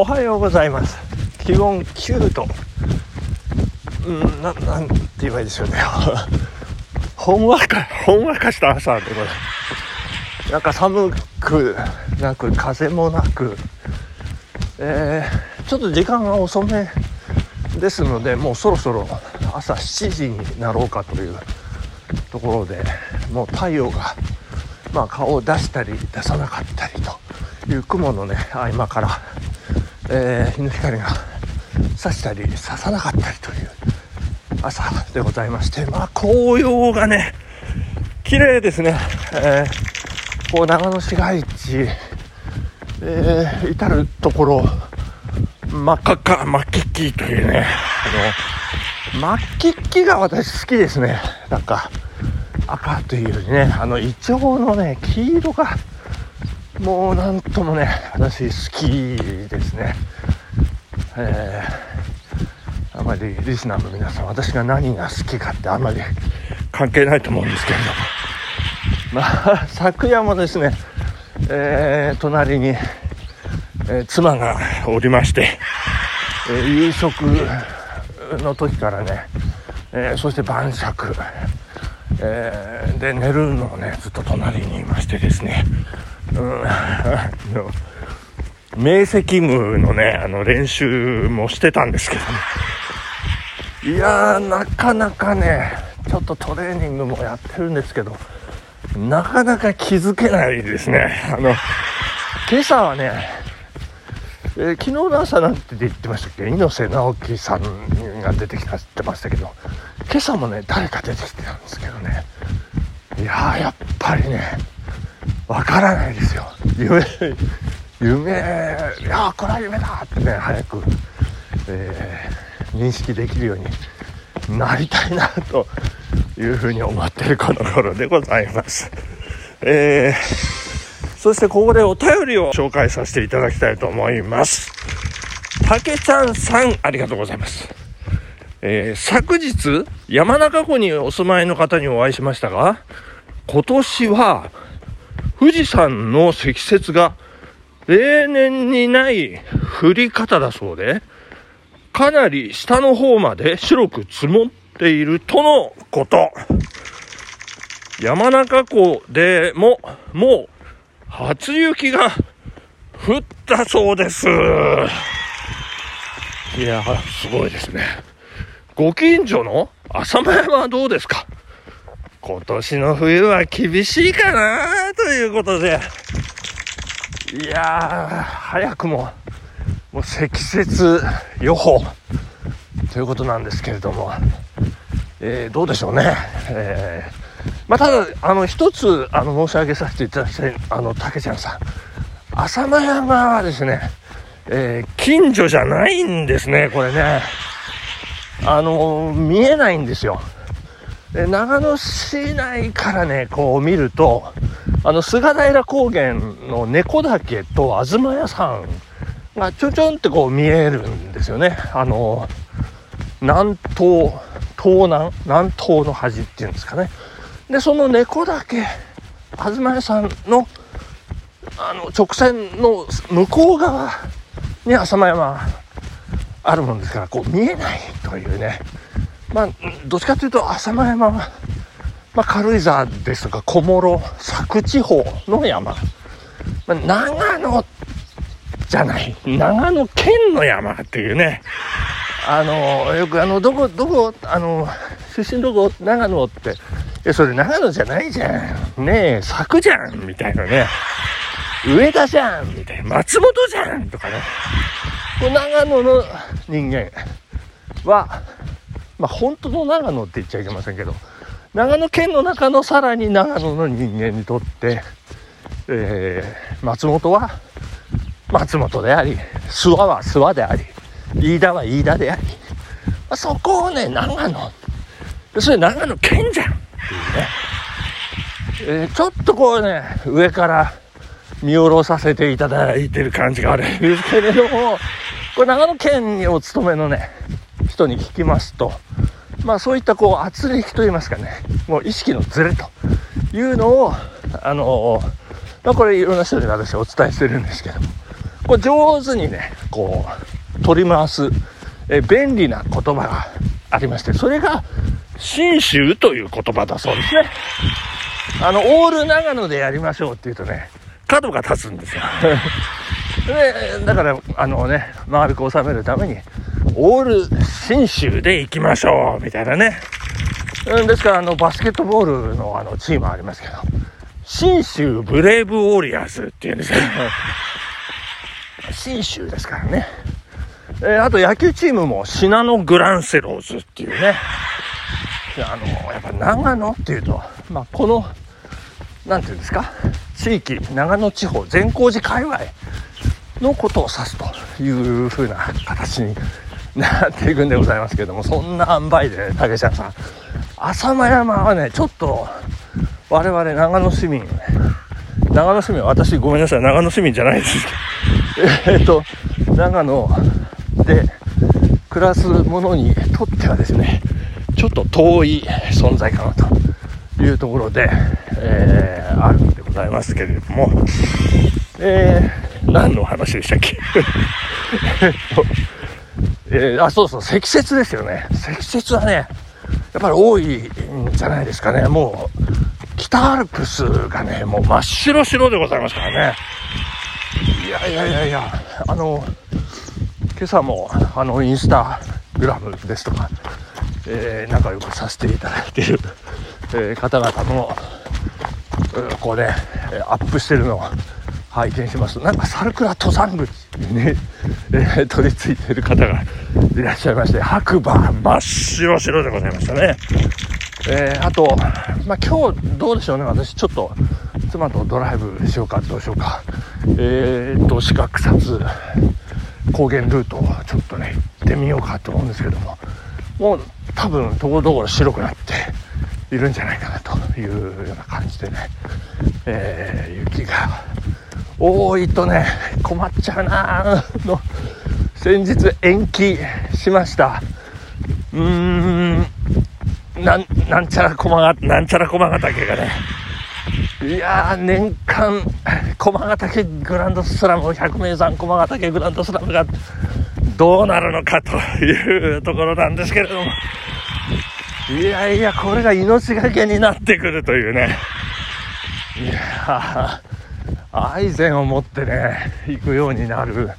おはようございます。気温9度。うんななんて言えばいいですよね。ほんわかほんわかした朝でございます。なんか寒くなく風もなく。えー、ちょっと時間が遅めですのでもうそろそろ朝7時になろうかというところでもう太陽が、まあ、顔を出したり出さなかったりという雲のね合間から、えー、日の光が差したり差さなかったりという朝でございましてまあ紅葉がね綺麗ですね、えー、こう長野市街地、えー、至る所真っ赤っか、真っ黄っというね、あの、真っ黄っが私好きですね。なんか、赤というよりね、あの、イチョウのね、黄色が、もうなんともね、私好きですね。えー、あまりリスナーの皆さん、私が何が好きかってあまり関係ないと思うんですけれども。まあ、昨夜もですね、えー、隣に、えー、妻がおりまして、えー、夕食の時からね、えそして晩酌、えで寝るのをねずっと隣にいましてですね、うん、明晰夢のねあの練習もしてたんですけどね。いやーなかなかねちょっとトレーニングもやってるんですけどなかなか気づけないですね。あの今朝はねえー、昨日の朝なんて言ってましたっけ？猪瀬直樹さんが出てきたってましたけど今朝もね誰か出てきてたんですけどね。いややっぱりねわからないですよ夢夢いやこれは夢だってね早く、えー、認識できるようになりたいなというふうに思ってるこの頃でございますえーそしてここでお便りを紹介させていただきたいと思います。たけちゃんさん、ありがとうございます。えー、昨日、山中湖にお住まいの方にお会いしましたが、今年は富士山の積雪が例年にない降り方だそうで、かなり下の方まで白く積もっているとのこと。山中湖でももう初雪が降ったそうです。いや、すごいですね。ご近所の浅間山はどうですか？今年の冬は厳しいかなということで、いやー、早くも、もう積雪予報ということなんですけれども、えー、どうでしょうね。えーまあ、ただ、あの、一つ、あの、申し上げさせていただきたい、あの、竹ちゃんさん。浅間山はですね、えー、近所じゃないんですね、これね。あの、見えないんですよ。で長野市内からね、こう見ると、あの、菅平高原の猫岳と東屋さんがちょんちょんってこう見えるんですよね。あの、南東、東南、南東の端っていうんですかね。で、その猫だけ、東屋さんの、あの、直線の向こう側に浅間山あるもんですから、こう見えないというね。まあ、どっちかというと浅間山は、まあ、軽井沢ですとか小諸、佐久地方の山。まあ、長野じゃない。長野県の山っていうね。あの、よくあの、どこ、どこ、あの、出身どこ、長野って、や、それ長野じゃないじゃん。ねえ、佐久じゃんみたいなね。上田じゃんみたいな。松本じゃんとかね。長野の人間は、まあ、本当の長野って言っちゃいけませんけど、長野県の中のさらに長野の人間にとって、えー、松本は松本であり、諏訪は諏訪であり、飯田は飯田であり、まあ、そこをね、長野。それ長野県じゃんっていうね、えー、ちょっとこうね、上から見下ろさせていただいてる感じがあるんですけれども、これ長野県にお勤めのね、人に聞きますと、まあそういったこう圧力といいますかね、もう意識のズレというのを、あのまあこれいろんな人に私お伝えしてるんですけども、これ上手にねこう取り回すえ便利な言葉がありましてそれが信州という言葉だそうですね。あのオール長野でやりましょうって言うとね角が立つんですよ。でだからあのね丸く収めるためにオール信州で行きましょうみたいなね。うんですからあのバスケットボールのあのチームありますけど信州ブレイブウォリアーズっていうんですよ信州ですからね。えー、あと野球チームも信濃グランセローズっていうね。あのやっぱ長野っていうと、まあ、この何て言うんですか地域長野地方善光寺界隈のことを指すという風な形になっていくんでございますけどもそんな塩梅でね竹ちゃんさん。浅間山はねちょっと我々長野市民。長野市民私ごめんなさい長野市民じゃないですけど。えっと長野で暮らす者にとってはですねちょっと遠い存在かなと。いうところで、えー、あるんでございますけれども、えー、何の話でしたっけ？えっと、えー、あ、そうそう、積雪ですよね。積雪はね、やっぱり多いんじゃないですかね。もう、北アルプスがね、もう真っ白白でございますからね。いやいやいやいや、あの、今朝も、あの、インスタグラムですとか、えー、仲良くさせていただいている、えー、方々も、こうね、アップしてるのを拝見します、なんかサルクラ登山口にね、えー、取り付いている方がいらっしゃいまして、白馬真っ白白でございましたね。えー、あと、まあ、今日どうでしょうね、私ちょっと妻とドライブしようか、どうしようか。えー、っと、四角札高原ルートをちょっとね、行ってみようかと思うんですけども、もう多分ところどころ白くなっているんじゃないかなというような感じでね、えー、雪が多いとね困っちゃうな。の先日延期しました。うーんなんなんちゃら駒がなんちゃら駒ヶ岳がね。いや年間駒ヶ岳グランドスラム百名山駒ヶ岳グランドスラムがどうなるのかというところなんですけれども。いやいや、これが命がけになってくるというね。いや愛禅を持ってね、行くようになる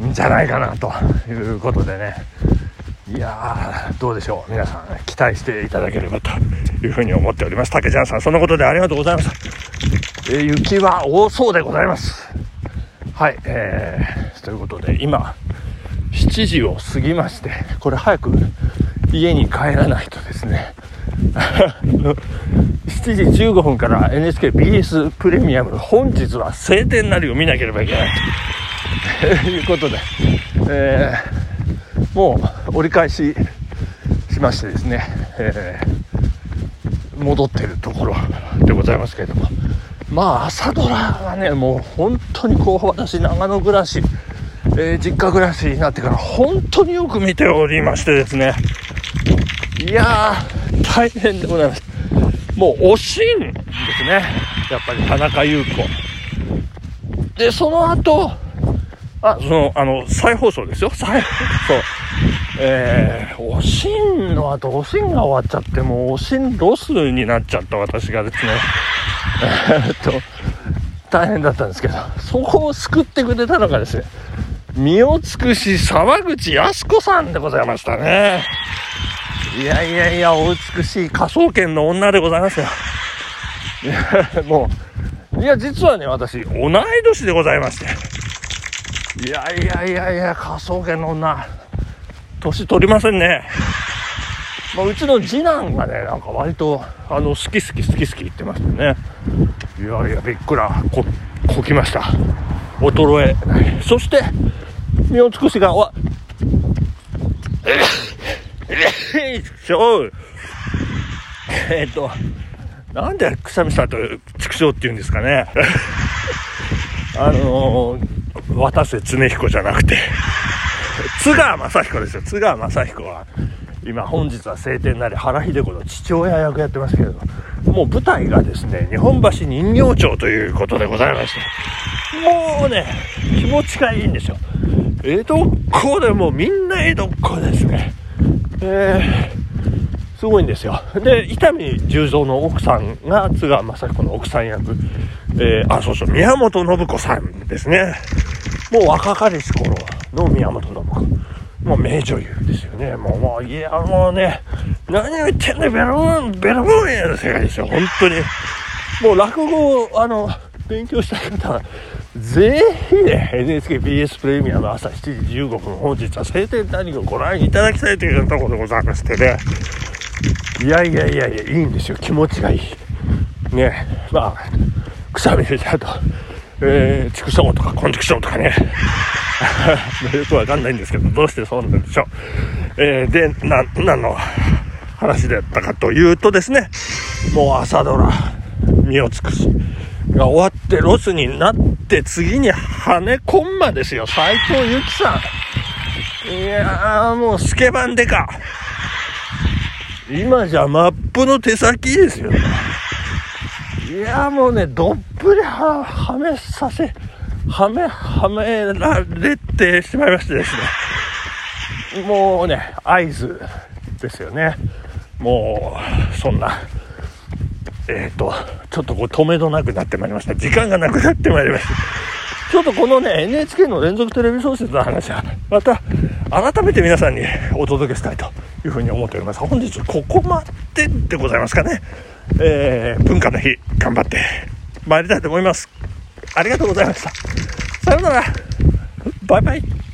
んじゃないかなということでね。いやー、どうでしょう。皆さん、期待していただければというふうに思っております。竹ちゃんさん、そのことでありがとうございます。え、雪は多そうでございます。はい、えー、ということで、今、7時を過ぎまして、これ早く家に帰らないとですね。7時15分から NHKBS プレミアム本日は晴天なりを見なければいけないと。いうことで、えー、もう折り返ししましてですね、えー、戻ってるところでございますけれども。まあ朝ドラがねもう本当にこう私長野暮らしえー、実家暮らしになってから本当によく見ておりましてですね。いやー、大変でございます。もう、おしんですね。やっぱり田中優子。で、その後、あ、その、あの、再放送ですよ。再放送。えー、おしんの後、おしんが終わっちゃって、もうおしんロスになっちゃった私がですね、えっと、大変だったんですけど、そこを救ってくれたのがですね、身を尽くし沢口靖子さんでございましたね。いやいやいや、お美しい科捜研の女でございますよ。もう、いや、実はね、私、同い年でございまして。いやいやいやいや、科捜研の女、年取りませんね。まあ、うちの次男がね、なんか割と、あの、好き好き好き好き言ってましたね。いやいや、びっくら、こ、こきました。衰え。そして、身を尽くしが、わ、えいしょえっと、なんでくしゃみしたと畜生って言うんですかね。あのー、渡瀬恒彦じゃなくて、津川雅彦ですよ。津川雅彦は、今本日は晴天なり原秀子の父親役やってますけれど、もう舞台がですね、日本橋人形町ということでございまして、もうね、気持ちがいいんですよ。江戸っ子でもみんな江戸っ子ですね。えー、すごいんですよ。で、伊丹十三の奥さんが津川雅彦の奥さん役、えー、あ、そうそう、宮本信子さんですね。もう若かりし頃の宮本信子。もう名女優ですよね。もう、もう、いや、もうね、何を言ってんだよ、ベロボン、ベロボンやの世界ですよ、本当に。もう落語を、あの、勉強した方は、ぜひね、NHKBS プレミアの朝7時15分、本日は晴天谷をご覧いただきたいというところでございましてね。いやいやいやいや、いいんですよ、気持ちがいい。ね、まあ、くしゃみ出ちゃうと、えー、畜生とかコンチクションとかね、よくわかんないんですけど、どうしてそうなんでしょう。えー、で、な、何の話だったかというとですね、もう朝ドラ、身を尽くしが終わってロスになって次に羽コンマですよ、斎藤由貴さん。いやーもうスケバンデカ。今じゃマップの手先ですよ。いやもうね、どっぷりは、はめさせ、はめ、はめられてしまいましてですね。もうね、合図ですよね。もう、そんな、えっ、ー、と、ちょっとこう止めどなくなってまいりました。時間がなくなってまいりました。ちょっとこのね、NHK の連続テレビ小説の話は、また改めて皆さんにお届けしたいというふうに思っております。本日ここまででございますかね。えー、文化の日、頑張って参りたいと思います。ありがとうございました。さようなら。バイバイ。